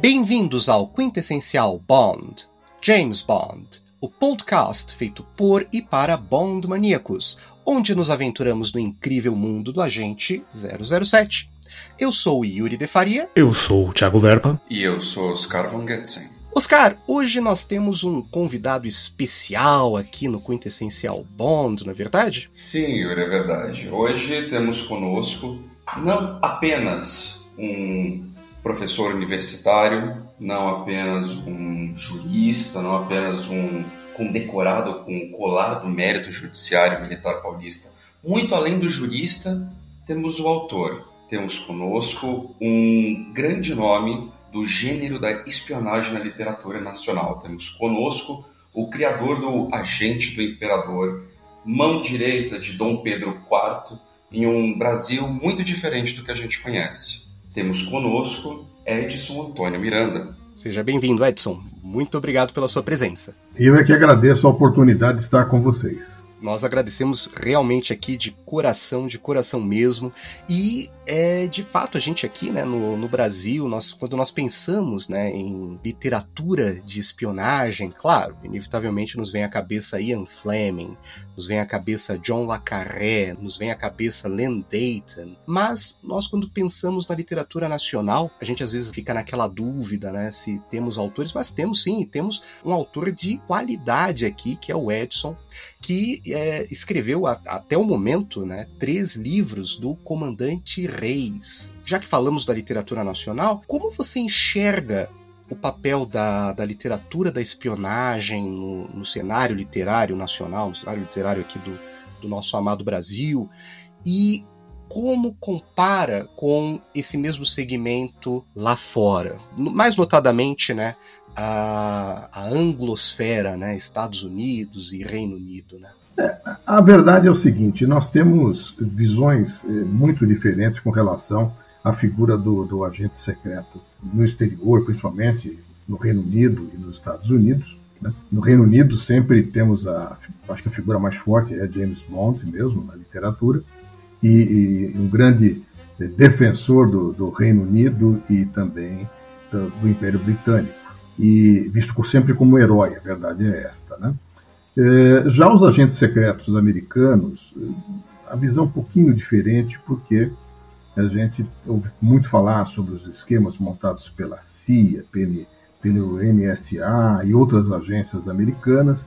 Bem-vindos ao Quintessencial Bond, James Bond, o podcast feito por e para Bond maníacos, onde nos aventuramos no incrível mundo do agente 007. Eu sou Yuri de Faria. Eu sou o Thiago Verpa. E eu sou Oscar Von Getzen. Oscar, hoje nós temos um convidado especial aqui no Quintessencial Bond, não é verdade? Sim, Yuri, é verdade. Hoje temos conosco não apenas um professor universitário, não apenas um jurista, não apenas um condecorado com o colar do mérito judiciário militar paulista. Muito além do jurista, temos o autor. Temos conosco um grande nome do gênero da espionagem na literatura nacional. Temos conosco o criador do Agente do Imperador, mão direita de Dom Pedro IV, em um Brasil muito diferente do que a gente conhece. Temos conosco Edson Antônio Miranda. Seja bem-vindo, Edson. Muito obrigado pela sua presença. Eu é que agradeço a oportunidade de estar com vocês. Nós agradecemos realmente aqui de coração, de coração mesmo. E é de fato a gente aqui, né, no, no Brasil, nós, quando nós pensamos, né, em literatura de espionagem, claro, inevitavelmente nos vem à cabeça Ian Fleming, nos vem à cabeça John le Carré, nos vem à cabeça Len Dayton. Mas nós, quando pensamos na literatura nacional, a gente às vezes fica naquela dúvida, né, se temos autores, mas temos sim, temos um autor de qualidade aqui, que é o Edson, que é, escreveu a, até o momento, né, três livros do Comandante Reis. Já que falamos da literatura nacional, como você enxerga o papel da, da literatura da espionagem no, no, cenário literário nacional, no cenário literário aqui do, do nosso amado Brasil, e como compara com esse mesmo segmento lá fora, mais notadamente, né, a, a anglosfera, né, Estados Unidos e Reino Unido, né? É, a verdade é o seguinte: nós temos visões eh, muito diferentes com relação à figura do, do agente secreto no exterior, principalmente no Reino Unido e nos Estados Unidos. Né? No Reino Unido sempre temos a, acho que a figura mais forte é James Bond mesmo na literatura e, e um grande eh, defensor do, do, Reino Unido e também do, do Império Britânico e visto sempre como herói. A verdade é esta, né? É, já os agentes secretos americanos, a visão é um pouquinho diferente, porque a gente ouve muito falar sobre os esquemas montados pela CIA, pelo NSA e outras agências americanas,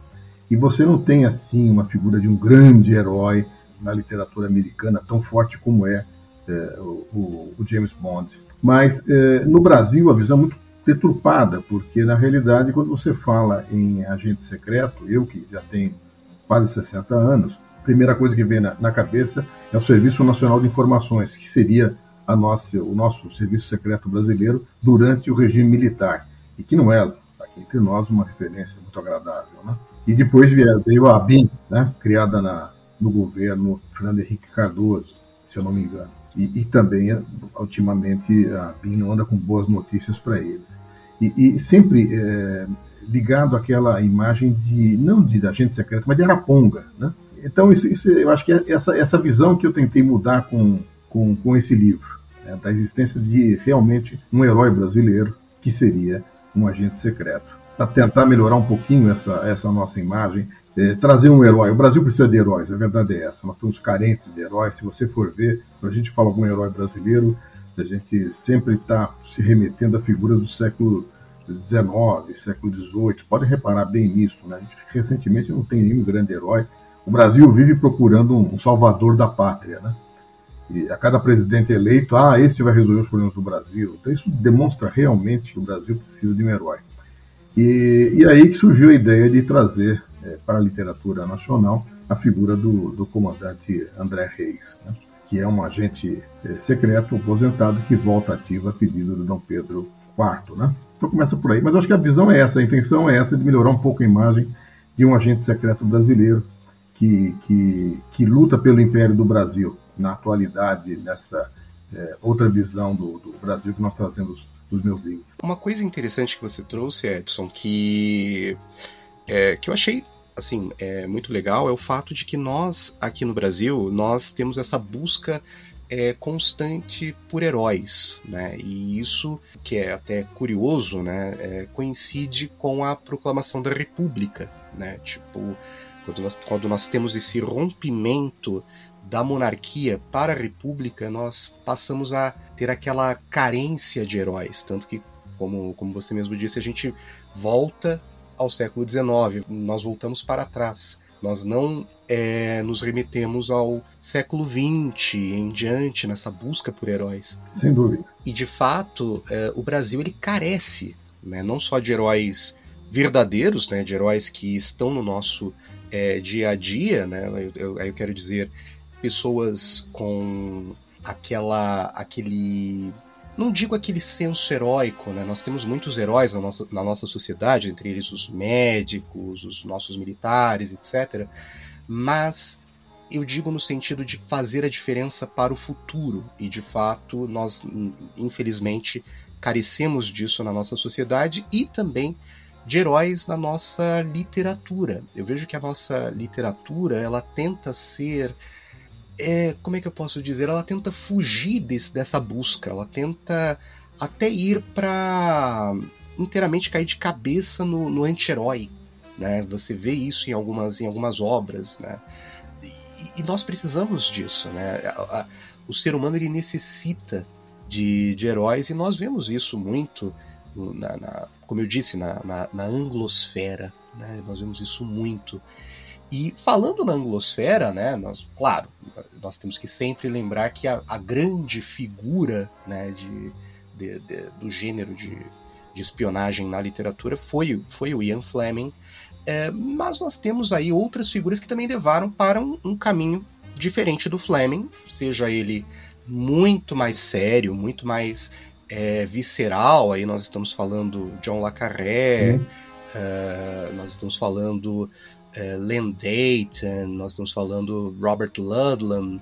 e você não tem assim uma figura de um grande herói na literatura americana tão forte como é, é o, o, James Bond. Mas é, no Brasil a visão é muito deturpada, porque na realidade, quando você fala em agente secreto, eu que já tenho quase 60 anos, a primeira coisa que vem na, na cabeça é o Serviço Nacional de Informações, que seria a nossa, o nosso serviço secreto brasileiro durante o regime militar, e que não é, aqui entre nós, uma referência muito agradável. Né? E depois veio a BIM, né, criada na, no governo Fernando Henrique Cardoso, se eu não me engano e, e também, ultimamente, a BIM não anda com boas notícias para eles. E, e sempre é, ligado àquela imagem de, não de agente secreto, mas de Araponga. Né? Então, isso, isso, eu acho que é essa, essa visão que eu tentei mudar com, com, com esse livro, né? da existência de realmente um herói brasileiro que seria um agente secreto. Para tentar melhorar um pouquinho essa, essa nossa imagem, é, trazer um herói. O Brasil precisa de heróis, a verdade é essa. Nós estamos carentes de heróis. Se você for ver, quando a gente fala algum herói brasileiro, a gente sempre está se remetendo a figuras do século XIX, século XVIII. Podem reparar bem nisso. Né? A gente, recentemente não tem nenhum grande herói. O Brasil vive procurando um salvador da pátria. Né? E a cada presidente eleito, ah, este vai resolver os problemas do Brasil. Então isso demonstra realmente que o Brasil precisa de um herói. E, e aí que surgiu a ideia de trazer é, para a literatura nacional a figura do, do comandante André Reis, né, que é um agente é, secreto aposentado que volta ativo a pedido de Dom Pedro IV. Né? Então começa por aí, mas eu acho que a visão é essa, a intenção é essa de melhorar um pouco a imagem de um agente secreto brasileiro que, que, que luta pelo Império do Brasil na atualidade, nessa é, outra visão do, do Brasil que nós trazemos dos meus livros. Uma coisa interessante que você trouxe, Edson, que, é, que eu achei assim, é muito legal é o fato de que nós, aqui no Brasil, nós temos essa busca é, constante por heróis, né? E isso, que é até curioso, né, é, coincide com a proclamação da República, né? Tipo, quando nós, quando nós temos esse rompimento da monarquia para a república, nós passamos a ter aquela carência de heróis, tanto que, como, como você mesmo disse, a gente volta ao século XIX, nós voltamos para trás. Nós não é, nos remetemos ao século XX em diante nessa busca por heróis. Sem dúvida. E de fato, é, o Brasil ele carece, né, não só de heróis verdadeiros, né, de heróis que estão no nosso é, dia a dia, né, eu, eu, eu quero dizer pessoas com aquela aquele não digo aquele senso heróico, né? Nós temos muitos heróis na nossa, na nossa sociedade, entre eles os médicos, os nossos militares, etc. Mas eu digo no sentido de fazer a diferença para o futuro. E de fato, nós, infelizmente, carecemos disso na nossa sociedade e também de heróis na nossa literatura. Eu vejo que a nossa literatura ela tenta ser é, como é que eu posso dizer? Ela tenta fugir desse, dessa busca, ela tenta até ir para inteiramente cair de cabeça no, no anti-herói. Né? Você vê isso em algumas, em algumas obras. Né? E, e nós precisamos disso. Né? A, a, o ser humano ele necessita de, de heróis e nós vemos isso muito, na, na como eu disse, na, na, na anglosfera. Né? Nós vemos isso muito. E falando na anglosfera, né, nós, claro, nós temos que sempre lembrar que a, a grande figura né, de, de, de, do gênero de, de espionagem na literatura foi, foi o Ian Fleming, é, mas nós temos aí outras figuras que também levaram para um, um, caminho diferente do Fleming, seja ele muito mais sério, muito mais é, visceral. Aí nós estamos falando John le Carré, uhum. é, nós estamos falando é, Len Dayton, nós estamos falando Robert Ludlum,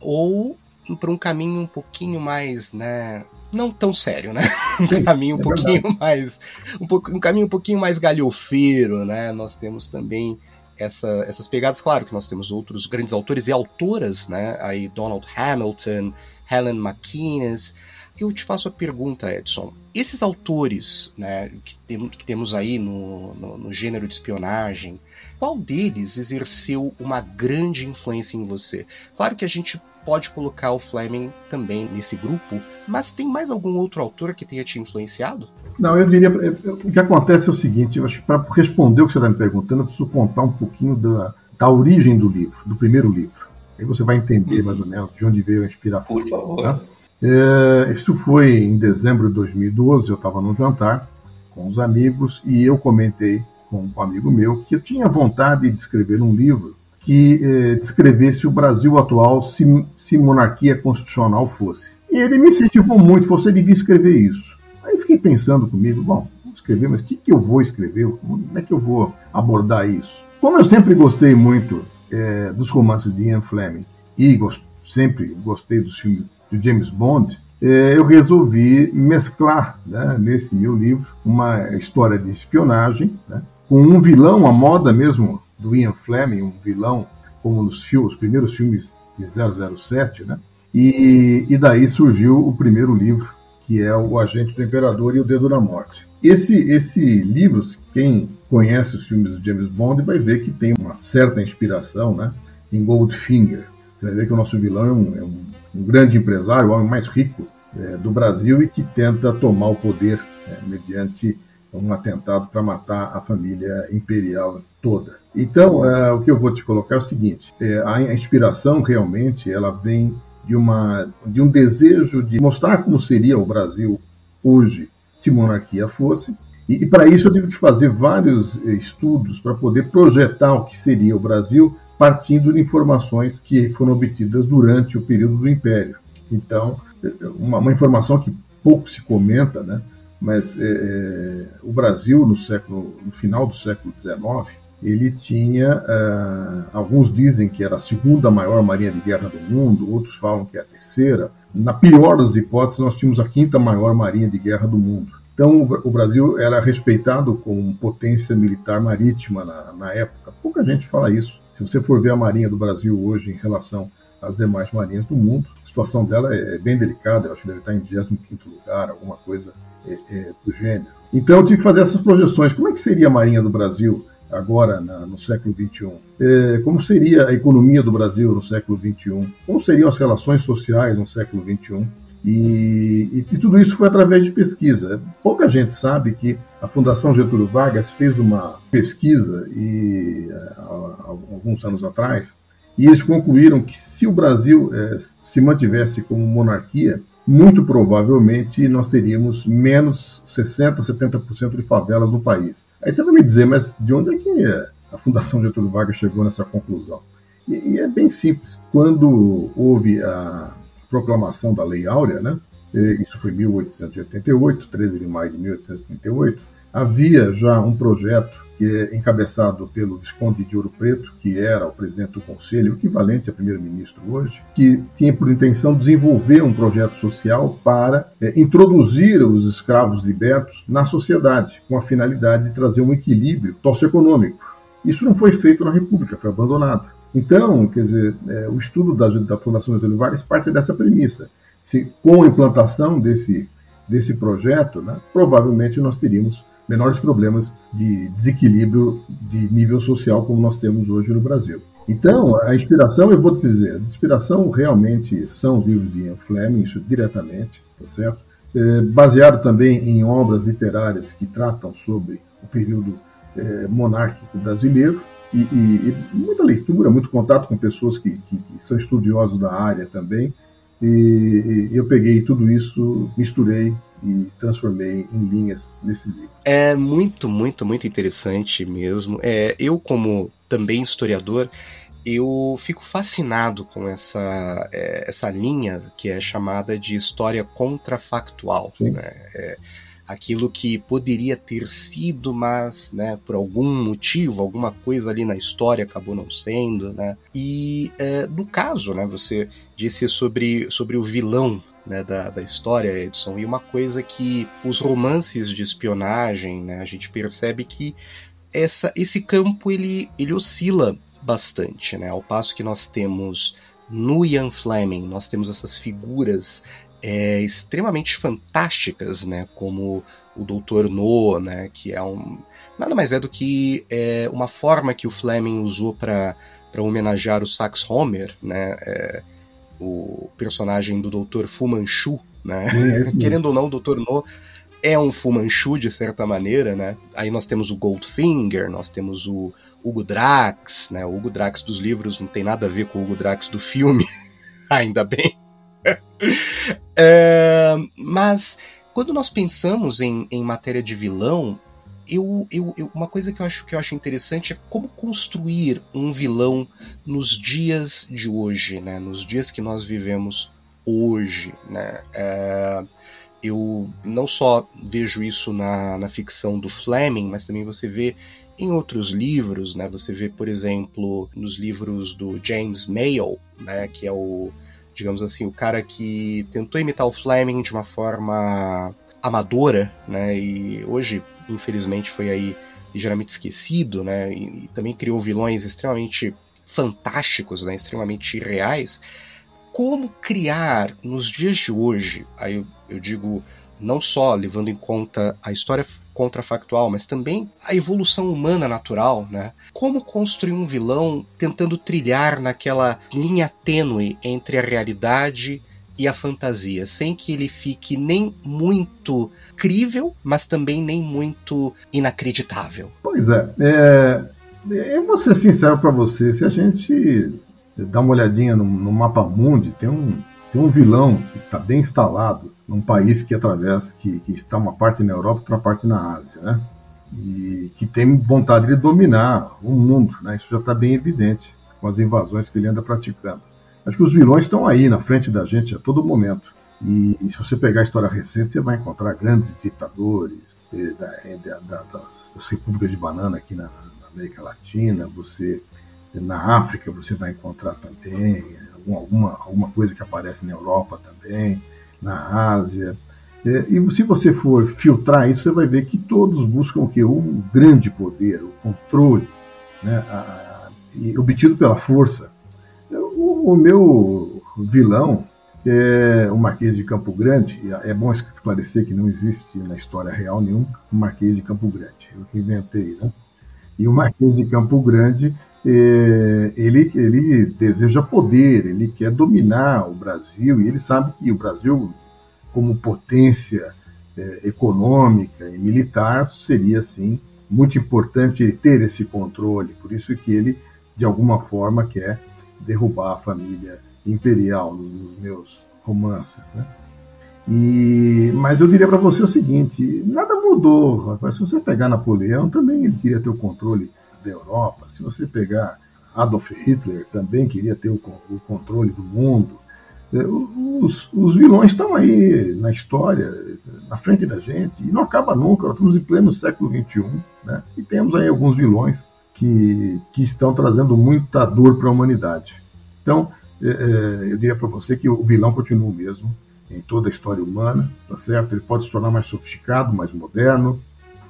ou para um caminho um pouquinho mais, né, não tão sério, né? Um caminho um é pouquinho mais, um, pouco, um caminho um pouquinho mais galhofeiro, né? Nós temos também essa, essas pegadas, claro que nós temos outros grandes autores e autoras, né? Aí Donald Hamilton, Helen McInnes. Eu te faço a pergunta, Edson. Esses autores, né, que, tem, que temos aí no, no, no gênero de espionagem, qual deles exerceu uma grande influência em você? Claro que a gente pode colocar o Fleming também nesse grupo, mas tem mais algum outro autor que tenha te influenciado? Não, eu diria. O que acontece é o seguinte: eu acho que para responder o que você está me perguntando, eu preciso contar um pouquinho da, da origem do livro, do primeiro livro. Aí você vai entender mais ou menos de onde veio a inspiração. Por favor. Tá? É, isso foi em dezembro de 2012. Eu estava num jantar com os amigos e eu comentei com um amigo meu que eu tinha vontade de escrever um livro que eh, descrevesse o Brasil atual se, se monarquia constitucional fosse. E ele me incentivou muito, você devia escrever isso. Aí fiquei pensando comigo, bom, vou escrever, mas o que, que eu vou escrever? Como é que eu vou abordar isso? Como eu sempre gostei muito eh, dos romances de Ian Fleming e gost, sempre gostei dos filmes de James Bond, eh, eu resolvi mesclar né, nesse meu livro uma história de espionagem, né, com um vilão, a moda mesmo do Ian Fleming, um vilão como nos filmes, os primeiros filmes de 007, né? E, e daí surgiu o primeiro livro, que é O Agente do Imperador e o Dedo da Morte. Esse, esse livro, quem conhece os filmes do James Bond vai ver que tem uma certa inspiração né, em Goldfinger. Você vai ver que o nosso vilão é um, é um, um grande empresário, o homem mais rico é, do Brasil e que tenta tomar o poder é, mediante um atentado para matar a família imperial toda. Então, é, o que eu vou te colocar é o seguinte: é, a inspiração realmente ela vem de, uma, de um desejo de mostrar como seria o Brasil hoje se monarquia fosse. E, e para isso eu tive que fazer vários é, estudos para poder projetar o que seria o Brasil partindo de informações que foram obtidas durante o período do Império. Então, é, uma, uma informação que pouco se comenta, né? Mas é, é, o Brasil no século, no final do século XIX, ele tinha, é, alguns dizem que era a segunda maior marinha de guerra do mundo, outros falam que é a terceira. Na pior das hipóteses, nós tínhamos a quinta maior marinha de guerra do mundo. Então, o Brasil era respeitado como potência militar marítima na, na época. Pouca gente fala isso. Se você for ver a marinha do Brasil hoje em relação as demais marinhas do mundo. A situação dela é bem delicada, eu acho que deve estar em 25 lugar, alguma coisa é, é, do gênero. Então eu tive que fazer essas projeções. Como é que seria a Marinha do Brasil agora na, no século XXI? É, como seria a economia do Brasil no século XXI? Como seriam as relações sociais no século XXI? E, e, e, tudo isso foi através de pesquisa. Pouca gente sabe que a Fundação Getúlio Vargas fez uma pesquisa e, há, há alguns anos atrás e eles concluíram que se o Brasil é, se mantivesse como monarquia, muito provavelmente nós teríamos menos 60%, 70% de favelas no país. Aí você vai me dizer, mas de onde é que a Fundação Getúlio Vargas chegou nessa conclusão? E, é bem simples. Quando houve a proclamação da Lei Áurea, né? isso foi em 1888, 13 de maio de 1838, havia já um projeto que é encabeçado pelo Visconde de Ouro Preto, que era o presidente do Conselho, equivalente a primeiro-ministro hoje, que tinha por intenção desenvolver um projeto social para é, introduzir os escravos libertos na sociedade, com a finalidade de trazer um equilíbrio socioeconômico. Isso não foi feito na República, foi abandonado. Então, quer dizer, é, o estudo da, da Fundação Getúlio Vargas parte dessa premissa. Se, com a implantação desse, desse projeto, né, provavelmente nós teríamos menores problemas de desequilíbrio de nível social como nós temos hoje no Brasil. Então, a inspiração, eu vou te dizer, a inspiração realmente são os livros de Ian Fleming, isso diretamente, tá certo? É, baseado também em obras literárias que tratam sobre o período é, monárquico brasileiro, e, e, e, muita leitura, muito contato com pessoas que, que, que são estudiosos da área também. E, e, eu peguei tudo isso, misturei e transformei em linhas nesse livro. É muito, muito, muito interessante mesmo. É, eu, como também historiador, eu fico fascinado com essa, é, essa linha que é chamada de história contrafactual. Né? É, aquilo que poderia ter sido, mas, né, por algum motivo, alguma coisa ali na história acabou não sendo, né? E é, no caso, né, você disse sobre, sobre o vilão né, da, da história, Edson, e uma coisa que os romances de espionagem, né, a gente percebe que essa, esse campo ele, ele oscila bastante, né, ao passo que nós temos no Ian Fleming, nós temos essas figuras é, extremamente fantásticas, né, como o Doutor No, né, que é um nada mais é do que é, uma forma que o Fleming usou para homenagear o Sax Homer, né, é, o personagem do Doutor Fu Manchu, né, é querendo ou não, o Doutor No é um Fu Manchu de certa maneira, né. Aí nós temos o Goldfinger, nós temos o Hugo Drax, né, o Hugo Drax dos livros não tem nada a ver com o Hugo Drax do filme, ainda bem. é, mas quando nós pensamos em, em matéria de vilão, eu, eu, eu, uma coisa que eu, acho, que eu acho interessante é como construir um vilão nos dias de hoje, né? nos dias que nós vivemos hoje. Né? É, eu não só vejo isso na, na ficção do Fleming, mas também você vê em outros livros, né? Você vê, por exemplo, nos livros do James Mayo, né? Que é o digamos assim, o cara que tentou imitar o Fleming de uma forma amadora, né? E hoje, infelizmente, foi aí ligeiramente esquecido, né? E, e também criou vilões extremamente fantásticos, né? Extremamente reais. Como criar nos dias de hoje, aí eu, eu digo não só levando em conta a história contrafactual, mas também a evolução humana natural, né? Como construir um vilão tentando trilhar naquela linha tênue entre a realidade e a fantasia, sem que ele fique nem muito crível, mas também nem muito inacreditável. Pois é, é eu vou ser sincero para você, se a gente dá uma olhadinha no, no mapa mundi, tem um, um vilão que está bem instalado num país que atravessa, que, que está uma parte na Europa, outra parte na Ásia, né? E que tem vontade de dominar o mundo, né? Isso já está bem evidente com as invasões que ele anda praticando. Acho que os vilões estão aí na frente da gente a todo momento. E, e se você pegar a história recente, você vai encontrar grandes ditadores eh, da, eh, da, da, das, das, repúblicas de banana aqui na, na, América Latina. Você na África você vai encontrar também alguma, alguma coisa que aparece na Europa também na Ásia. É, e se você for filtrar isso, você vai ver que todos buscam o que? O grande poder, o controle, né, a, a, obtido pela força. O, o meu vilão é o Marquês de Campo Grande. É bom esclarecer que não existe na história real nenhum Marquês de Campo Grande. Eu que inventei, né? E o Marquês de Campo Grande, é, ele, ele deseja poder, ele quer dominar o Brasil e ele sabe que o Brasil, como potência é, econômica e militar, seria, sim, muito importante ter esse controle. Por isso que ele, de alguma forma, quer derrubar a família imperial nos meus romances, né? E, mas eu diria para você o seguinte: nada mudou. Rapaz. Se você pegar Napoleão, também ele queria ter o controle da Europa. Se você pegar Adolf Hitler, também queria ter o, o controle do mundo. É, os, os, vilões estão aí na história, na frente da gente, e não acaba nunca. Nós estamos em pleno século XXI, né? e temos aí alguns vilões que, que estão trazendo muita dor para a humanidade. Então, é, é, eu diria para você que o vilão continua o mesmo em toda a história humana, tá certo? Ele pode se tornar mais sofisticado, mais moderno,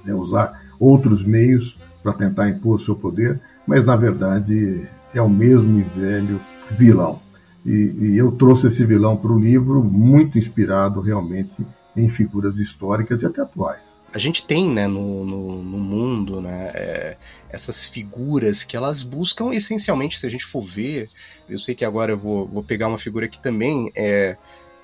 né, usar outros meios para tentar impor seu poder, mas na verdade é o mesmo e velho vilão. E, e eu trouxe esse vilão para o livro muito inspirado realmente em figuras históricas e até atuais. A gente tem, né, no, no, no mundo, né, é, essas figuras que elas buscam essencialmente, se a gente for ver, eu sei que agora eu vou, vou pegar uma figura que também é,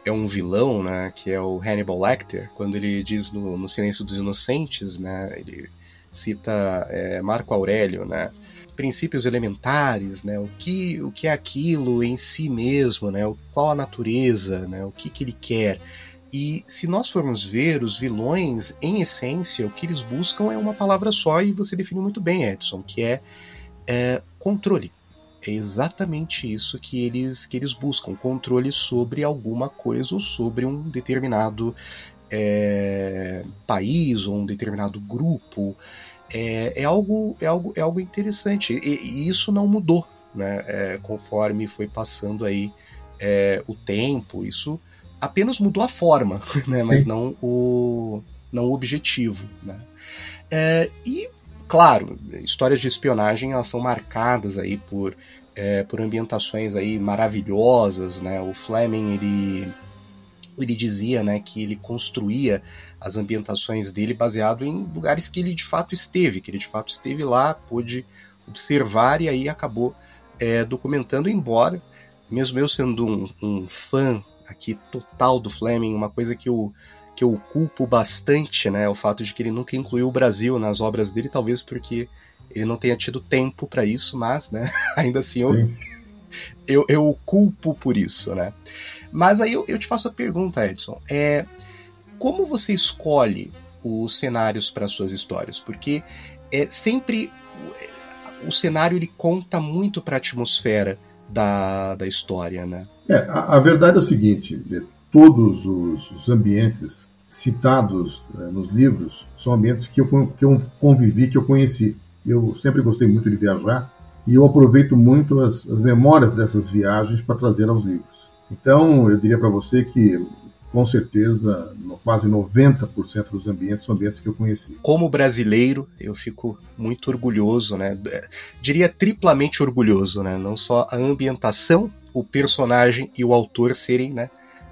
é um vilão, né, que é o Hannibal Lecter, quando ele diz no, no Silêncio dos Inocentes, né, ele cita é, Marco Aurélio, né, princípios elementares, né, o que, o que é aquilo em si mesmo, né, qual a natureza, né, o que, que ele quer, e se nós formos ver, os vilões, em essência, o que eles buscam é uma palavra só, e você definiu muito bem, Edson, que é, é controle. É exatamente isso que eles, que eles buscam: controle sobre alguma coisa ou sobre um determinado é, país ou um determinado grupo. É, é, algo, é, algo, é algo interessante. E, e isso não mudou né, é, conforme foi passando aí é, o tempo. Isso apenas mudou a forma, né? Mas não o, não o objetivo, né? É, e, claro, histórias de espionagem elas são marcadas aí por, é, por ambientações aí maravilhosas, né? O Fleming, ele, ele dizia, né, que ele construía as ambientações dele baseado em lugares que ele de fato esteve, que ele de fato esteve lá, pôde observar e aí acabou é, documentando, embora mesmo eu sendo um, um fã aqui total do Fleming, uma coisa que eu, que eu culpo bastante, né? O fato de que ele nunca incluiu o Brasil nas obras dele, talvez porque ele não tenha tido tempo para isso, mas, né? Ainda assim eu, eu, eu o culpo por isso, né? Mas aí eu, eu te faço a pergunta, Edson. É, como você escolhe os cenários para suas histórias? Porque é sempre o cenário ele conta muito para a atmosfera da, da história, né? É, a, a verdade é o seguinte: todos os, os ambientes citados é, nos livros são ambientes que eu, que eu convivi, que eu conheci. Eu sempre gostei muito de viajar e eu aproveito muito as, as memórias dessas viagens para trazer aos livros. Então, eu diria para você que com certeza, quase 90% dos ambientes são ambientes que eu conheci. Como brasileiro, eu fico muito orgulhoso, né? Diria triplamente orgulhoso, né? Não só a ambientação, o personagem e o autor serem, né,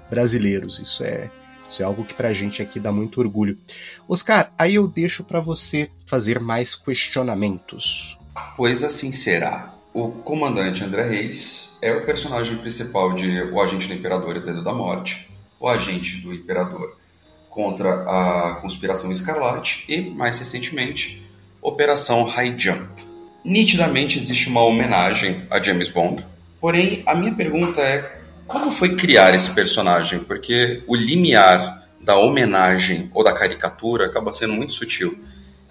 brasileiros. Isso é isso é algo que pra gente aqui dá muito orgulho. Oscar, aí eu deixo para você fazer mais questionamentos. Pois assim será. O comandante André Reis é o personagem principal de O Agente do Imperador e o Dedo da Morte o agente do imperador contra a conspiração escarlate e, mais recentemente, Operação High Jump. Nitidamente existe uma homenagem a James Bond, porém a minha pergunta é como foi criar esse personagem? Porque o limiar da homenagem ou da caricatura acaba sendo muito sutil.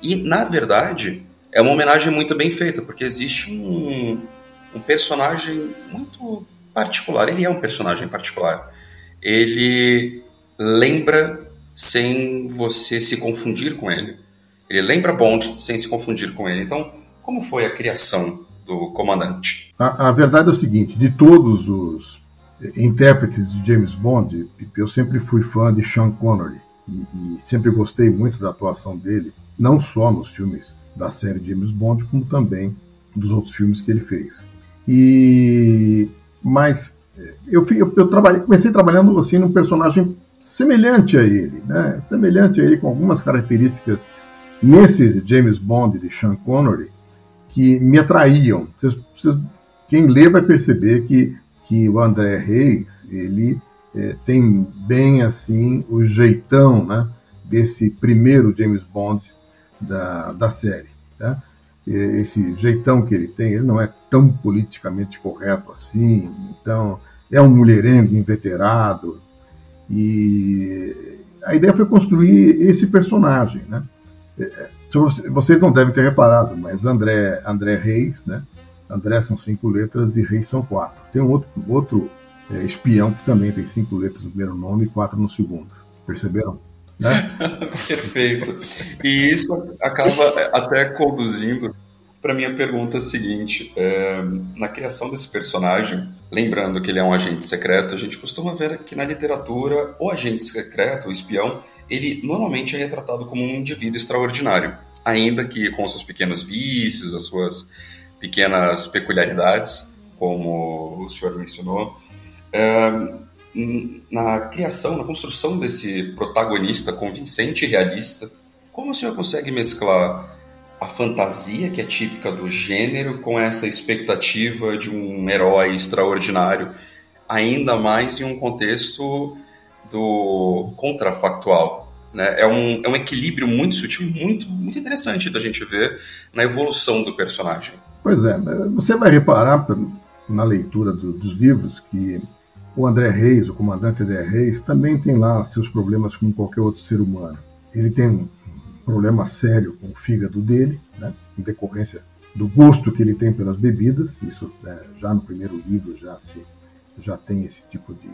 E, na verdade, é uma homenagem muito bem feita, porque existe um, um personagem muito particular. Ele é um personagem particular ele lembra sem você se confundir com ele. Ele lembra Bond sem se confundir com ele. Então, como foi a criação do comandante? A, a verdade é o seguinte: de todos os intérpretes de James Bond, eu sempre fui fã de Sean Connery e, e sempre gostei muito da atuação dele, não só nos filmes da série James Bond, como também dos outros filmes que ele fez. E mas é, eu, eu, eu trabalhei, comecei trabalhando assim num personagem semelhante a ele, né? semelhante a ele com algumas características nesse James Bond de Sean Connery que me atraíam. Vocês, vocês, quem lê vai perceber que, que o André Reis ele é, tem bem assim o jeitão né, desse primeiro James Bond da, da série. Tá? Esse jeitão que ele tem, ele não é tão politicamente correto assim, então é um mulherengo inveterado, e a ideia foi construir esse personagem, né? É, é, vocês não devem ter reparado, mas André, André Reis, né? André são cinco letras e Reis são quatro. Tem um outro, outro é, espião que também tem cinco letras no primeiro nome e quatro no segundo. Perceberam? Né? Perfeito. E isso acaba até conduzindo para minha pergunta seguinte: é, na criação desse personagem, lembrando que ele é um agente secreto, a gente costuma ver que na literatura o agente secreto, o espião, ele normalmente é retratado como um indivíduo extraordinário, ainda que com seus pequenos vícios, as suas pequenas peculiaridades, como o senhor mencionou. É, na criação, na construção desse protagonista convincente e realista, como o senhor consegue mesclar a fantasia que é típica do gênero com essa expectativa de um herói extraordinário, ainda mais em um contexto do contrafactual. Né? É, um, é um equilíbrio muito sutil, muito, muito interessante da gente ver na evolução do personagem. Pois é, você vai reparar na leitura do, dos livros que o André Reis, o comandante André Reis, também tem lá seus problemas como qualquer outro ser humano. Ele tem problema sério com o fígado dele, né, em decorrência do gosto que ele tem pelas bebidas. Isso né, já no primeiro livro já se já tem esse tipo de,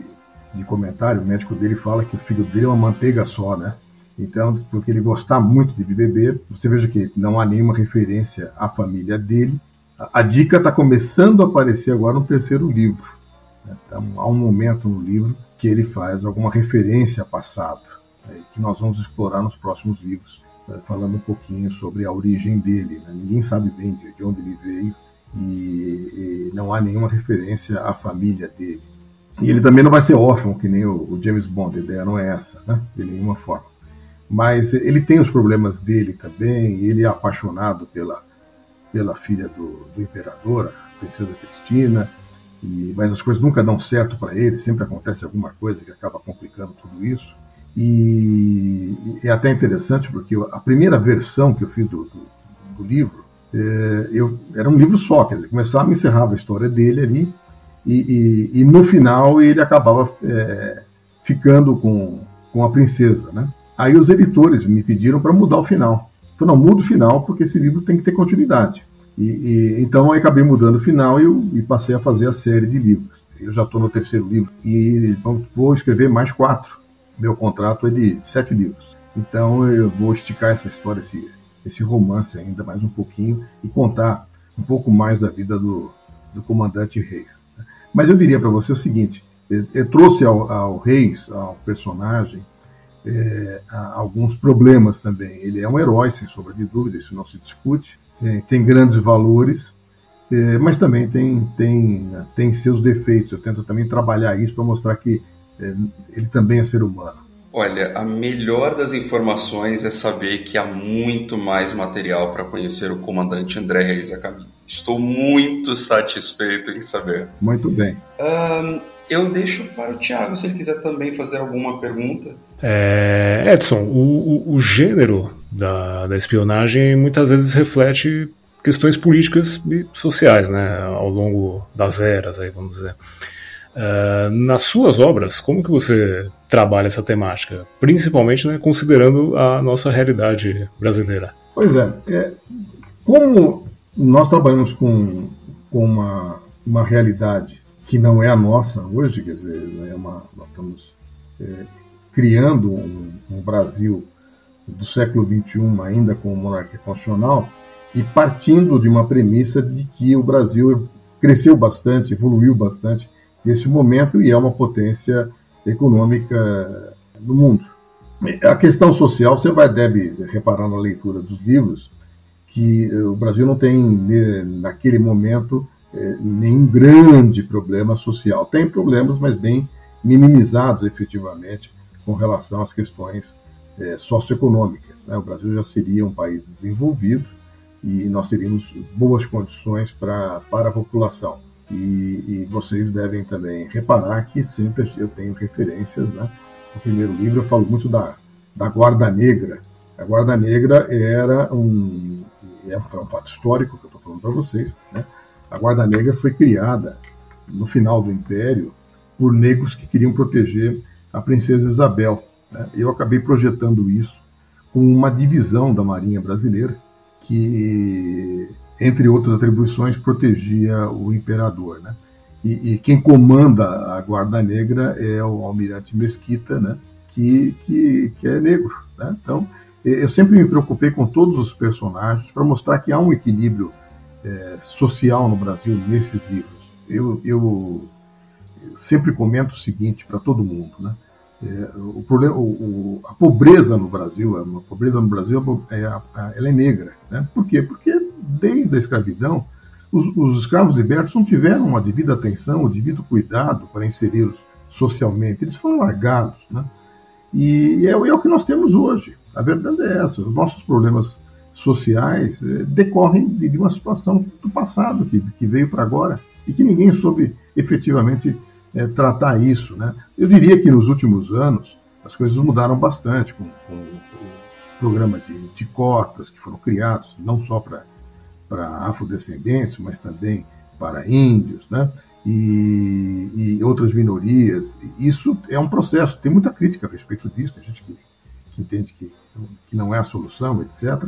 de comentário. O médico dele fala que o fígado dele é uma manteiga só, né? Então, porque ele gosta muito de beber, você veja que não há nenhuma referência à família dele. A, a dica está começando a aparecer agora no terceiro livro. Então, há um momento no livro que ele faz alguma referência ao passado, né? que nós vamos explorar nos próximos livros. Né, falando um pouquinho sobre a origem dele. Né? Ninguém sabe bem de, de onde ele veio e, não há nenhuma referência à família dele. E ele também não vai ser órfão, que nem o, o James Bond, a ideia não é essa, né? de nenhuma forma. Mas ele tem os problemas dele também, ele é apaixonado pela, pela filha do, do imperador, a princesa Cristina, e, mas as coisas nunca dão certo para ele, sempre acontece alguma coisa que acaba complicando tudo isso. E é até interessante porque a primeira versão que eu fiz do, do, do livro é, eu, era um livro só, quer dizer, começava e encerrava a história dele ali, e, e, e no final ele acabava é, ficando com, com a princesa. Né? Aí os editores me pediram para mudar o final. Eu falei, não, muda o final porque esse livro tem que ter continuidade. E, e então eu acabei mudando o final e, e passei a fazer a série de livros. Eu já estou no terceiro livro e vou escrever mais quatro meu contrato é de sete livros. Então eu vou esticar essa história, esse, esse romance ainda mais um pouquinho e contar um pouco mais da vida do, do comandante Reis. Mas eu diria para você o seguinte: eu, eu trouxe ao, ao, Reis, ao personagem, é, alguns problemas também. Ele é um herói, sem sombra de dúvida, isso não se discute. É, tem grandes valores, é, mas também tem, tem, tem seus defeitos. Eu tento também trabalhar isso para mostrar que é, ele também é ser humano. Olha, a melhor das informações é saber que há muito mais material para conhecer o comandante André Reis a caminho. Estou muito satisfeito em saber. Muito bem. Um, eu deixo para o Thiago, se ele quiser também fazer alguma pergunta. É, Edson, o, o, o gênero da, da espionagem muitas vezes reflete questões políticas e sociais, né, ao longo das eras, aí vamos dizer. Uh, nas suas obras, como que você trabalha essa temática? Principalmente né, considerando a nossa realidade brasileira. Pois é, é como nós trabalhamos com, com uma, uma realidade que não é a nossa hoje, quer dizer, é uma, nós estamos é, criando um, um, Brasil do século XXI ainda com monarquia constitucional e partindo de uma premissa de que o Brasil cresceu bastante, evoluiu bastante nesse momento e é uma potência econômica no mundo. A questão social, você vai deve reparar na leitura dos livros que o Brasil não tem naquele momento é, nenhum grande problema social. Tem problemas, mas bem minimizados efetivamente com relação às questões é, socioeconômicas. Né? O Brasil já seria um país desenvolvido e nós teríamos boas condições pra, para a população. E, e, vocês devem também reparar que sempre eu tenho referências. Né? No primeiro livro eu falo muito da, da Guarda Negra. A Guarda Negra era um, é um fato histórico que eu estou falando para vocês. Né? A Guarda Negra foi criada no final do Império por negros que queriam proteger a princesa Isabel. Né? Eu acabei projetando isso com uma divisão da Marinha Brasileira que, entre outras atribuições, protegia o imperador. Né? E, e, quem comanda a Guarda Negra é o Almirante Mesquita, né? que, que, que é negro. Né? Então, eu sempre me preocupei com todos os personagens para mostrar que há um equilíbrio é, social no Brasil nesses livros. Eu, eu sempre comento o seguinte para todo mundo, né? É, o problema, o, o, a pobreza no Brasil, a pobreza no Brasil é, ela é negra, né? Por quê? Porque desde a escravidão os, os escravos libertos não tiveram a devida atenção, o devido cuidado para inseri-los socialmente, eles foram largados, né? E é, é o que nós temos hoje. A verdade é essa. Os nossos problemas sociais é, decorrem de uma situação do passado que, que veio para agora e que ninguém soube efetivamente é, tratar isso. Né? Eu diria que nos últimos anos as coisas mudaram bastante com, com o programa de, de, cotas que foram criados, não só para afrodescendentes, mas também para índios, né? E, e, outras minorias. Isso é um processo, tem muita crítica a respeito disso, tem gente que, que entende que, que não é a solução, etc.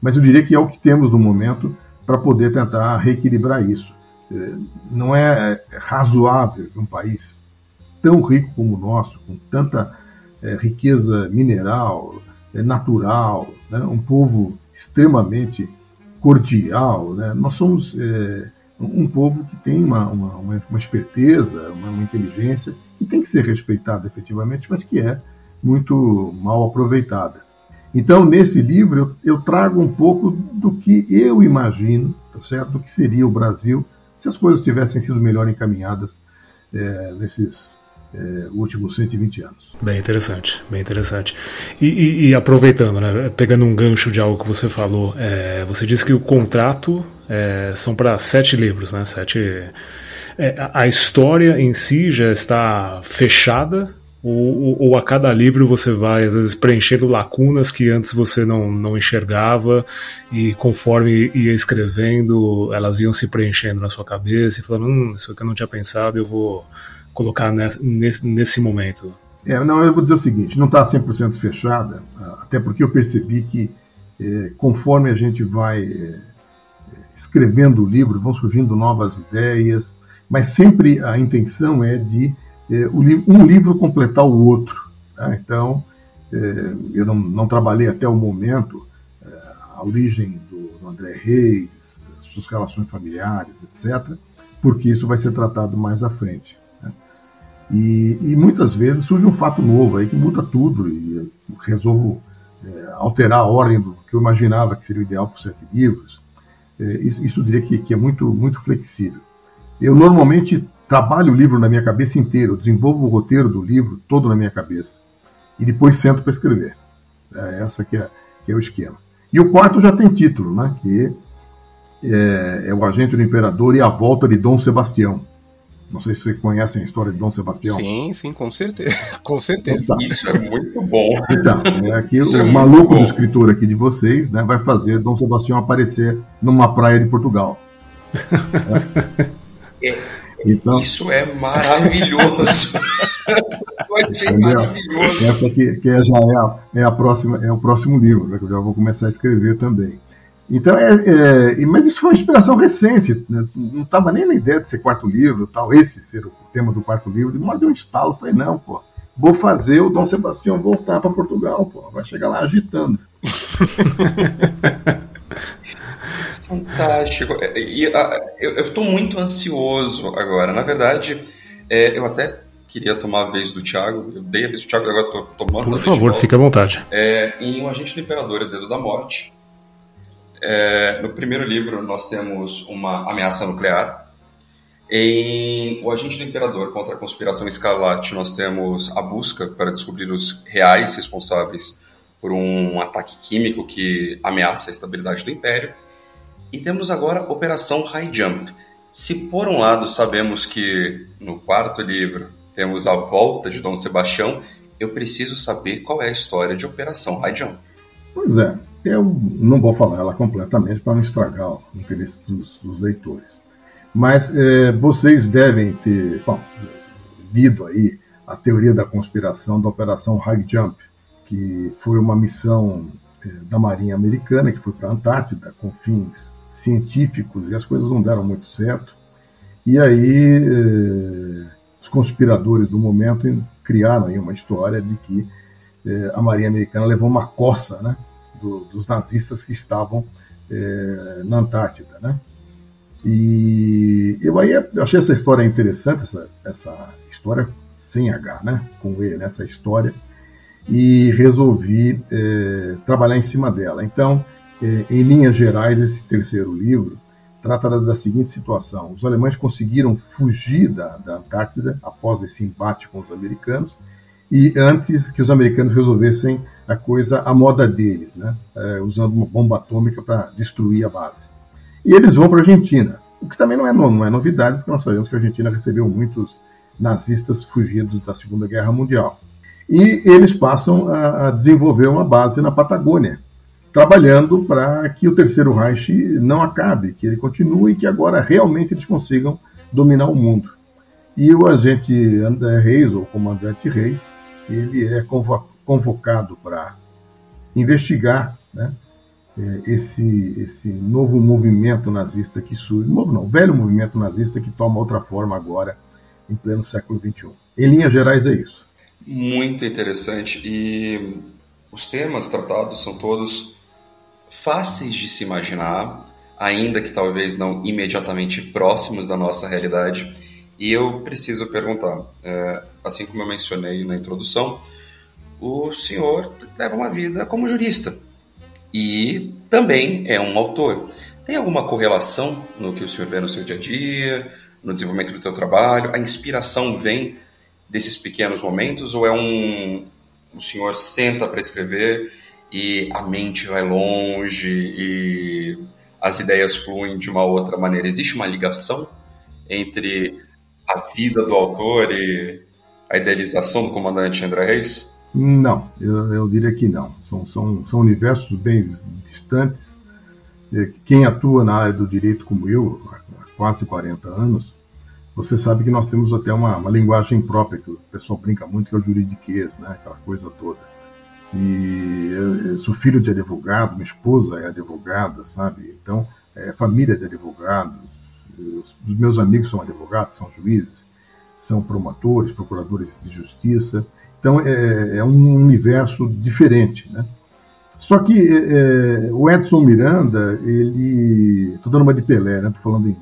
Mas eu diria que é o que temos no momento para poder tentar reequilibrar isso. É, não é razoável que um país tão rico como o nosso, com tanta é, riqueza mineral, é, natural, né, um povo extremamente cordial, né, nós somos é, um povo que tem uma, uma, uma esperteza, uma, uma, inteligência que tem que ser respeitada efetivamente, mas que é muito mal aproveitada. Então, nesse livro, eu, eu trago um pouco do que eu imagino, tá certo? do que seria o Brasil se as coisas tivessem sido melhor encaminhadas é, nesses é, últimos 120 anos. Bem interessante, bem interessante. E, e, e, aproveitando, né, pegando um gancho de algo que você falou, é, você disse que o contrato é, são para sete livros, né? Sete. É, a história em si já está fechada ou, ou, a cada livro você vai, às vezes, preenchendo lacunas que antes você não, não enxergava, e conforme ia escrevendo, elas iam se preenchendo na sua cabeça e falando: hum, isso que eu não tinha pensado, eu vou colocar nesse, nesse momento. É, não, eu vou dizer o seguinte: não está 100% fechada, até porque eu percebi que, é, conforme a gente vai é, escrevendo o livro, vão surgindo novas ideias, mas sempre a intenção é de um livro completar o outro. Tá? Então, é, eu não, não, trabalhei até o momento é, a origem do, do André Reis, suas relações familiares, etc., porque isso vai ser tratado mais à frente. Né? E, e, muitas vezes surge um fato novo aí que muda tudo e resolvo é, alterar a ordem do que eu imaginava que seria o ideal para sete livros. É, isso, isso diria que, que é muito, muito flexível. Eu normalmente trabalho o livro na minha cabeça inteiro, desenvolvo o roteiro do livro todo na minha cabeça e depois sento para escrever. É essa que é, que é o esquema. E o quarto já tem título, né? Que é, é, o Agente do Imperador e a Volta de Dom Sebastião. Não sei se vocês conhecem a história de Dom Sebastião. Sim, sim, com certeza. Com certeza. Então, Isso é muito bom. Então, é aqui, Isso o é maluco do escritor aqui de vocês né, vai fazer Dom Sebastião aparecer numa praia de Portugal. é. Então, Isso é maravilhoso. Maravilhoso. Essa aqui, que é, já é, a, é, a próxima, é o próximo livro, né, que eu já vou começar a escrever também. Então, é, é, mas isso foi uma inspiração recente, né? não estava nem na ideia de ser quarto livro, tal, esse ser o tema do quarto livro. De deu um estalo, falei, não, pô, vou fazer o Dom Sebastião voltar para Portugal, pô, vai chegar lá agitando. Fantástico. E, eu estou muito ansioso agora. Na verdade, é, eu até queria tomar a vez do Thiago. Eu dei a vez do Thiago, agora estou tomando Por favor, fique à vontade. É, em O Agente do Imperador e Dedo da Morte, é, no primeiro livro nós temos uma ameaça nuclear Em O Agente do Imperador contra a Conspiração Escarlate, nós temos a busca para descobrir os reais responsáveis por um ataque químico que ameaça a estabilidade do Império. E temos agora Operação High Jump. Se por um lado sabemos que no quarto livro temos a volta de Dom Sebastião, eu preciso saber qual é a história de Operação High Jump. Pois é, eu não vou falar ela completamente para não estragar o interesse dos, dos leitores. Mas é, vocês devem ter bom, lido aí a teoria da conspiração da Operação High Jump, que foi uma missão é, da Marinha Americana que foi para a Antártida com fins científicos e as coisas não deram muito certo. E aí é, os conspiradores do momento criaram aí uma história de que é, a Marinha Americana levou uma coça né, do, dos nazistas que estavam é, na Antártida, né? E eu aí eu achei essa história interessante, essa, essa história sem H, né? Com E nessa história, e resolvi é, trabalhar em cima dela. Então, em linhas gerais, esse terceiro livro trata da, da, seguinte situação: os alemães conseguiram fugir da, da Antártida após esse embate com os americanos e antes que os americanos resolvessem a coisa à moda deles, né? É, usando uma bomba atômica para destruir a base e eles vão para a Argentina. O que também não é, não é novidade, porque nós sabemos que a Argentina recebeu muitos nazistas fugidos da Segunda Guerra Mundial. E eles passam a, a desenvolver uma base na Patagônia, trabalhando para que o Terceiro Reich não acabe, que ele continue e que agora realmente eles consigam dominar o mundo. E o agente André Reis, ou comandante Reis, ele é convocado para investigar né, é, esse, esse novo movimento nazista que surge, novo não, velho movimento nazista que toma outra forma agora, em pleno século XXI. Em linhas gerais é isso. Muito interessante e os temas tratados são todos fáceis de se imaginar, ainda que talvez não imediatamente próximos da nossa realidade. E eu preciso perguntar, é, assim como eu mencionei na introdução, o senhor leva uma vida como jurista e também é um autor. Tem alguma correlação no que o senhor vê no seu dia a dia, no desenvolvimento do seu trabalho? A inspiração vem desses pequenos momentos ou é um o senhor senta para escrever e a mente vai longe e as ideias fluem de uma outra maneira? Existe uma ligação entre a vida do autor e a idealização do comandante André Reis? Não, eu, eu diria que não. São, são, são universos bem distantes. Quem atua na área do direito como eu, há quase 40 anos, você sabe que nós temos até uma, uma linguagem própria, que o pessoal brinca muito, que é o juridiquês, né? aquela coisa toda. E eu, eu sou filho de advogado, minha esposa é advogada, sabe? Então, é família de advogados, os, os meus amigos são advogados, são juízes, são promotores, procuradores de justiça. Então é, é um universo diferente, né? Só que é, é o Edson Miranda, ele. Estou dando uma de Pelé, né? Estou falando em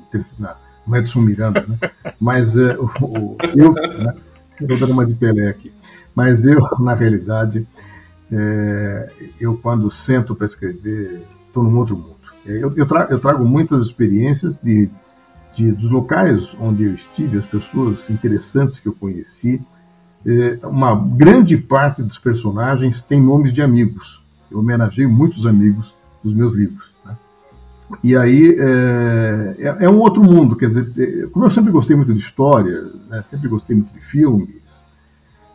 no Edson Miranda, né? Mas é, o, o, eu. Né? Estou dando uma de Pelé aqui. Mas eu, na realidade, é, eu quando sento para escrever, estou num outro mundo. É, eu, eu, trago, eu trago muitas experiências de, de, dos locais onde eu estive, as pessoas interessantes que eu conheci, é, uma grande parte dos personagens tem nomes de amigos. Eu homenageei muitos amigos dos meus livros. Né? E aí é, é, é, um outro mundo, quer dizer, é, como eu sempre gostei muito de história, né, sempre gostei muito de filmes,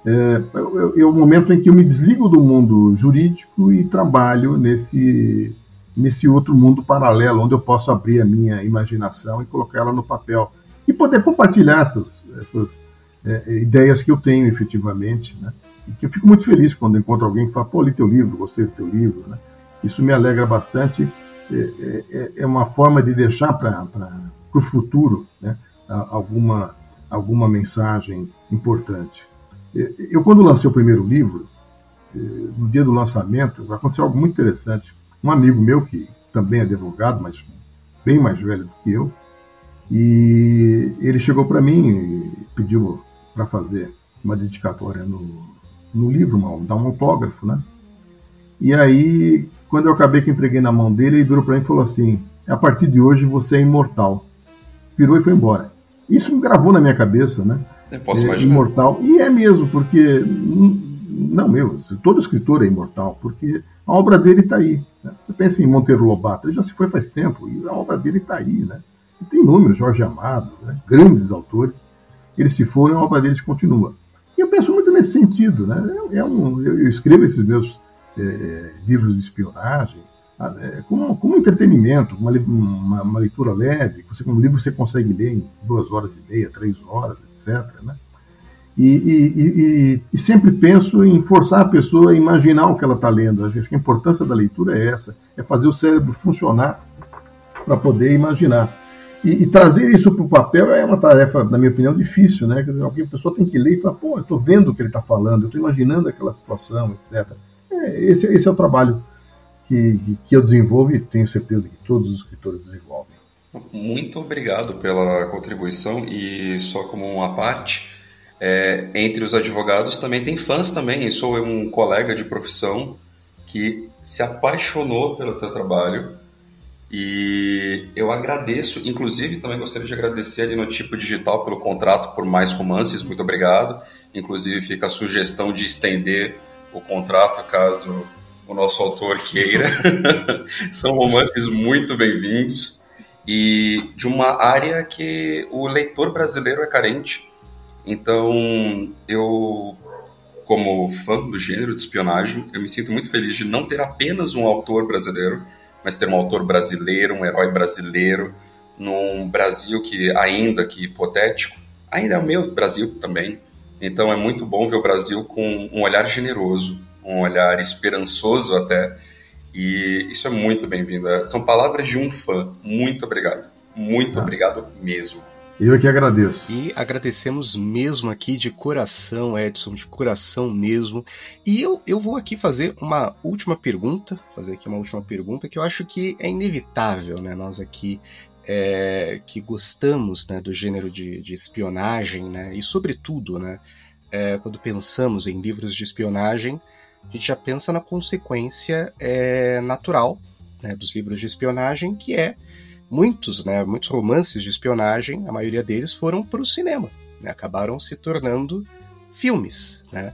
é, é, é, o momento em que eu me desligo do mundo jurídico e trabalho nesse, nesse outro mundo paralelo, onde eu posso abrir a minha imaginação e colocar ela no papel. E poder compartilhar essas, essas é, é, ideias que eu tenho efetivamente, né? E que eu fico muito feliz quando encontro alguém que fala, pô, li teu livro, gostei do teu livro, né? Isso me alegra bastante. É, é, é uma forma de deixar para o futuro né? alguma, alguma mensagem importante. Eu, quando lancei o primeiro livro, no dia do lançamento, aconteceu algo muito interessante. Um amigo meu, que também é advogado, mas bem mais velho do que eu, e ele chegou para mim e pediu para fazer uma dedicatória no, no livro, uma, dar um autógrafo, né? E aí, quando eu acabei que entreguei na mão dele, ele virou para mim e falou assim: a partir de hoje você é imortal. Virou e foi embora. Isso me gravou na minha cabeça, né? Eu posso é, imaginar. Imortal. E é mesmo, porque. Não, meu, todo escritor é imortal, porque a obra dele está aí. Né? Você pensa em Monteiro Lobato, ele já se foi faz tempo, e a obra dele está aí, né? E tem números, Jorge Amado, né? grandes autores, eles se foram, a obra deles continua. E eu penso muito nesse sentido, né? É um, eu, escrevo esses meus é, livros de espionagem é, como, como entretenimento, uma, uma, uma, leitura leve, você, um livro você consegue ler em duas horas e meia, três horas, etc. Né? E, e, e, e, sempre penso em forçar a pessoa a imaginar o que ela está lendo. Acho que a importância da leitura é essa, é fazer o cérebro funcionar para poder imaginar. E, trazer isso para o papel é uma tarefa, na minha opinião, difícil, né? a pessoa tem que ler e falar, pô, eu estou vendo o que ele está falando, eu estou imaginando aquela situação, etc. É, esse, esse é o trabalho que, que eu desenvolvo e tenho certeza que todos os escritores desenvolvem. Muito obrigado pela contribuição e só como uma parte, é, entre os advogados também tem fãs também. Sou um colega de profissão que se apaixonou pelo teu trabalho e eu agradeço, inclusive também gostaria de agradecer no Tipo Digital pelo contrato por mais romances, muito obrigado. Inclusive fica a sugestão de estender o contrato caso o nosso autor queira. São romances muito bem-vindos e de uma área que o leitor brasileiro é carente. Então, eu, como fã do gênero de espionagem, eu me sinto muito feliz de não ter apenas um autor brasileiro, mas ter um autor brasileiro, um herói brasileiro, num Brasil que, ainda que hipotético, ainda é o meu Brasil também. Então é muito bom ver o Brasil com um olhar generoso, um olhar esperançoso até. E isso é muito bem-vindo. São palavras de um fã. Muito obrigado. Muito ah. obrigado mesmo. Eu que agradeço. E agradecemos mesmo aqui de coração, Edson, de coração mesmo. E eu, eu vou aqui fazer uma última pergunta, fazer aqui uma última pergunta que eu acho que é inevitável, né? Nós aqui é, que gostamos né, do gênero de, de espionagem, né? E sobretudo, né? É, quando pensamos em livros de espionagem, a gente já pensa na consequência é, natural né, dos livros de espionagem, que é muitos, né, muitos romances de espionagem, a maioria deles foram para o cinema, né, acabaram se tornando filmes, né?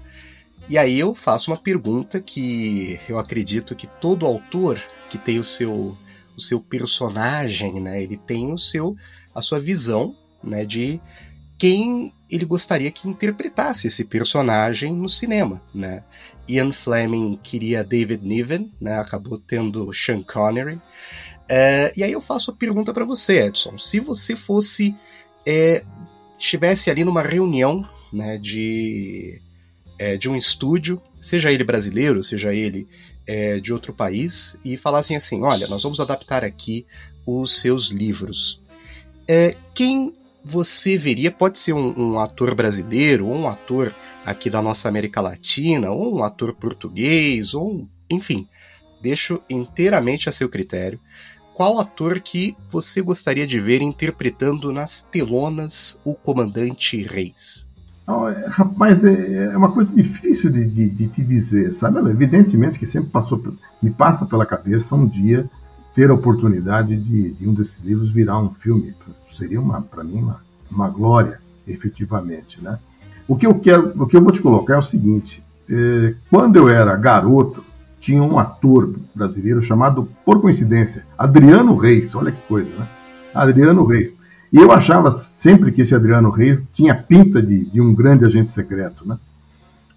E aí eu faço uma pergunta que eu acredito que todo autor que tem o seu o seu personagem, né, ele tem o seu a sua visão, né, de quem ele gostaria que interpretasse esse personagem no cinema, né? Ian Fleming queria David Niven, né? Acabou tendo Sean Connery. É, e aí eu faço a pergunta para você, Edson. Se você fosse é, estivesse ali numa reunião, né, de é, de um estúdio, seja ele brasileiro, seja ele é, de outro país, e falassem assim: olha, nós vamos adaptar aqui os seus livros. É, quem você veria, pode ser um, um, ator brasileiro, ou um ator aqui da nossa América Latina, ou um ator português, ou enfim, deixo inteiramente a seu critério. Qual ator que você gostaria de ver interpretando nas telonas o Comandante Reis? Oh, rapaz, é, é, uma coisa difícil de, de, de te dizer, sabe? Evidentemente que sempre passou, me passa pela cabeça um dia ter a oportunidade de, de um desses livros virar um filme seria para mim uma, uma glória, efetivamente, né? O que eu quero, o que eu vou te colocar é o seguinte: é, quando eu era garoto, tinha um ator brasileiro chamado, por coincidência, Adriano Reis. Olha que coisa, né? Adriano Reis. E eu achava sempre que esse Adriano Reis tinha pinta de, de um grande agente secreto, né?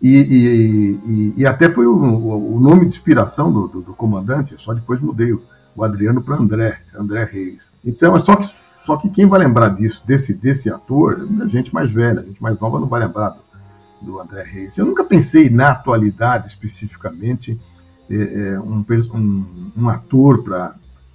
E, e, e, e até foi o, o, nome de inspiração do, do, do comandante, só depois mudei o, o Adriano para André, André Reis. Então é só que só que quem vai lembrar disso, desse, desse ator, a gente mais velha, a gente mais nova não vai lembrar do, do André Reis. Eu nunca pensei na atualidade especificamente é, é, um, um, um ator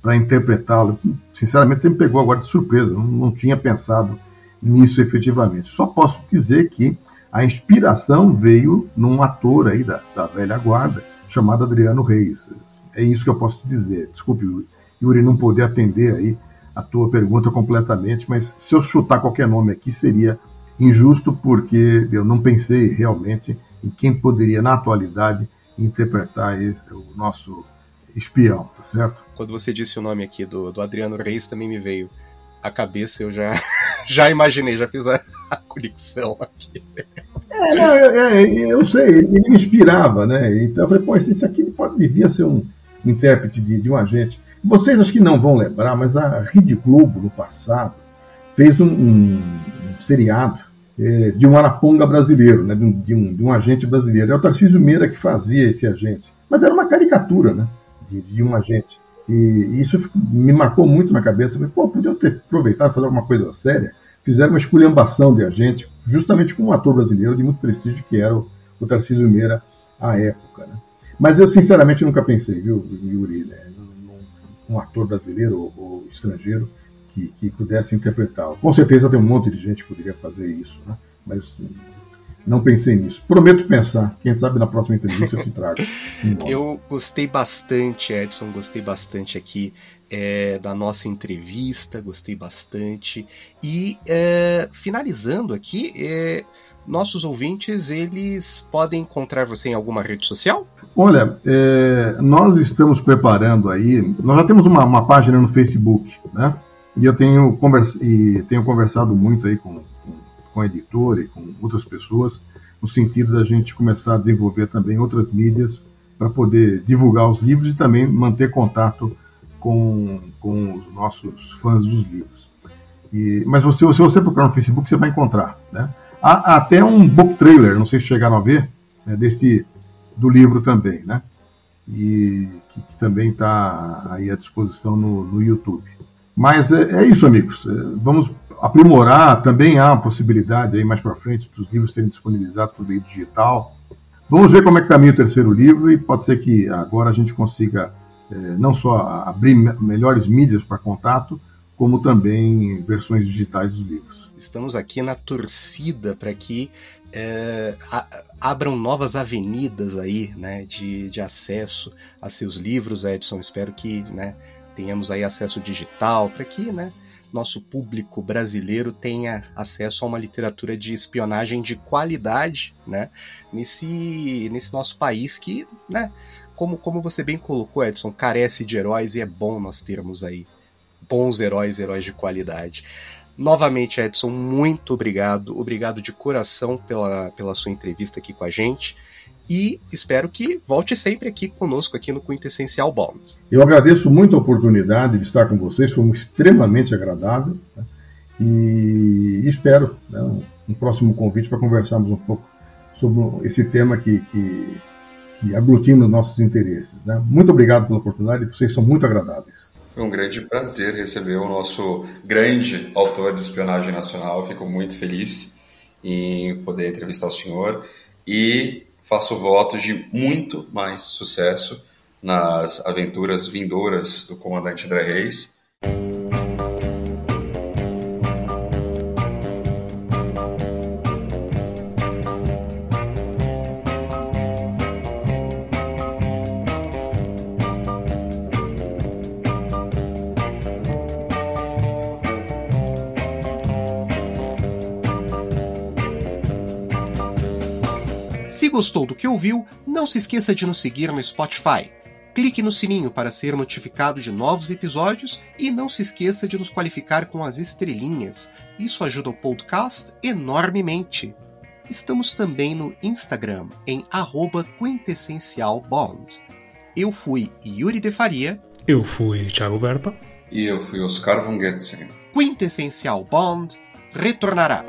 para interpretá-lo. Sinceramente, você me pegou agora de surpresa, não, não tinha pensado nisso efetivamente. Só posso dizer que a inspiração veio num ator aí da, da velha guarda, chamado Adriano Reis. É isso que eu posso te dizer. Desculpe, Yuri, não poder atender aí a tua pergunta completamente, mas se eu chutar qualquer nome aqui seria injusto porque eu não pensei realmente em quem poderia na atualidade interpretar esse, o nosso espião, tá certo? Quando você disse o nome aqui do, do Adriano Reis, também me veio a cabeça, eu já, já imaginei, já fiz a, a conexão aqui. É, não, eu, eu, é, eu, sei, ele me inspirava, né? Então eu falei, pô, esse aqui pode, devia ser um intérprete de, de um agente. Vocês acho que não vão lembrar, mas a Rede Globo, no passado, fez um, um, um seriado é, de um araponga brasileiro, né? De um, de, um, de um agente brasileiro. É o Tarcísio Meira que fazia esse agente. Mas era uma caricatura, né? De, de um agente. E isso me marcou muito na cabeça. Pô, podiam ter aproveitado fazer alguma coisa séria. Fizeram uma esculhambação de agente, justamente com um ator brasileiro de muito prestígio, que era o, o Tarcísio Meira à época. Né? Mas eu, sinceramente, nunca pensei, viu, Yuri, né? um ator brasileiro ou, ou estrangeiro que, que pudesse interpretá-lo. Com certeza tem um monte de gente que poderia fazer isso, né? mas não pensei nisso. Prometo pensar. Quem sabe na próxima entrevista eu te trago. eu gostei bastante, Edson, gostei bastante aqui é, da nossa entrevista, gostei bastante. E é, finalizando aqui, é, nossos ouvintes, eles podem encontrar você em alguma rede social? Olha, é, nós estamos preparando aí, nós já temos uma, uma página no Facebook, né? E eu tenho, conversa, e tenho conversado muito aí com, com a editora e com outras pessoas, no sentido da gente começar a desenvolver também outras mídias para poder divulgar os livros e também manter contato com, com os nossos fãs dos livros. E, mas você, se você procurar no Facebook, você vai encontrar. Né? Há, há até um book trailer, não sei se chegaram a ver, né, desse, do livro também, né? E que, que também está aí à disposição no, no YouTube. Mas é, é isso, amigos. É, vamos aprimorar. Também há uma possibilidade aí mais para frente dos livros serem disponibilizados por meio digital. Vamos ver como é que caminha o terceiro livro e pode ser que agora a gente consiga é, não só abrir melhores mídias para contato, como também versões digitais dos livros. Estamos aqui na torcida para que é, abram novas avenidas aí, né, de, de acesso a seus livros, Edson. Espero que, né, tenhamos aí acesso digital, para que né, nosso público brasileiro tenha acesso a uma literatura de espionagem de qualidade né, nesse, nesse nosso país que, né, como, como você bem colocou, Edson, carece de heróis e é bom nós termos aí bons heróis, heróis de qualidade. Novamente, Edson, muito obrigado. Obrigado de coração pela, pela sua entrevista aqui com a gente e espero que volte sempre aqui conosco aqui no Quintessencial Bond. Eu agradeço muito a oportunidade de estar com vocês, foi extremamente agradável né? e espero né, um próximo convite para conversarmos um pouco sobre esse tema que, que, que aglutina os nossos interesses. Né? Muito obrigado pela oportunidade, vocês são muito agradáveis. Foi um grande prazer receber o nosso grande autor de espionagem nacional. Fico muito feliz em poder entrevistar o senhor e faço votos de muito mais sucesso nas aventuras vindouras do comandante André Reis. Gostou do que ouviu, não se esqueça de nos seguir no Spotify. Clique no sininho para ser notificado de novos episódios e não se esqueça de nos qualificar com as estrelinhas. Isso ajuda o podcast enormemente. Estamos também no Instagram em quintessencialbond. Eu fui Yuri de Faria. Eu fui Thiago Verpa. E eu fui Oscar von Getzen. Quintessencial Bond retornará.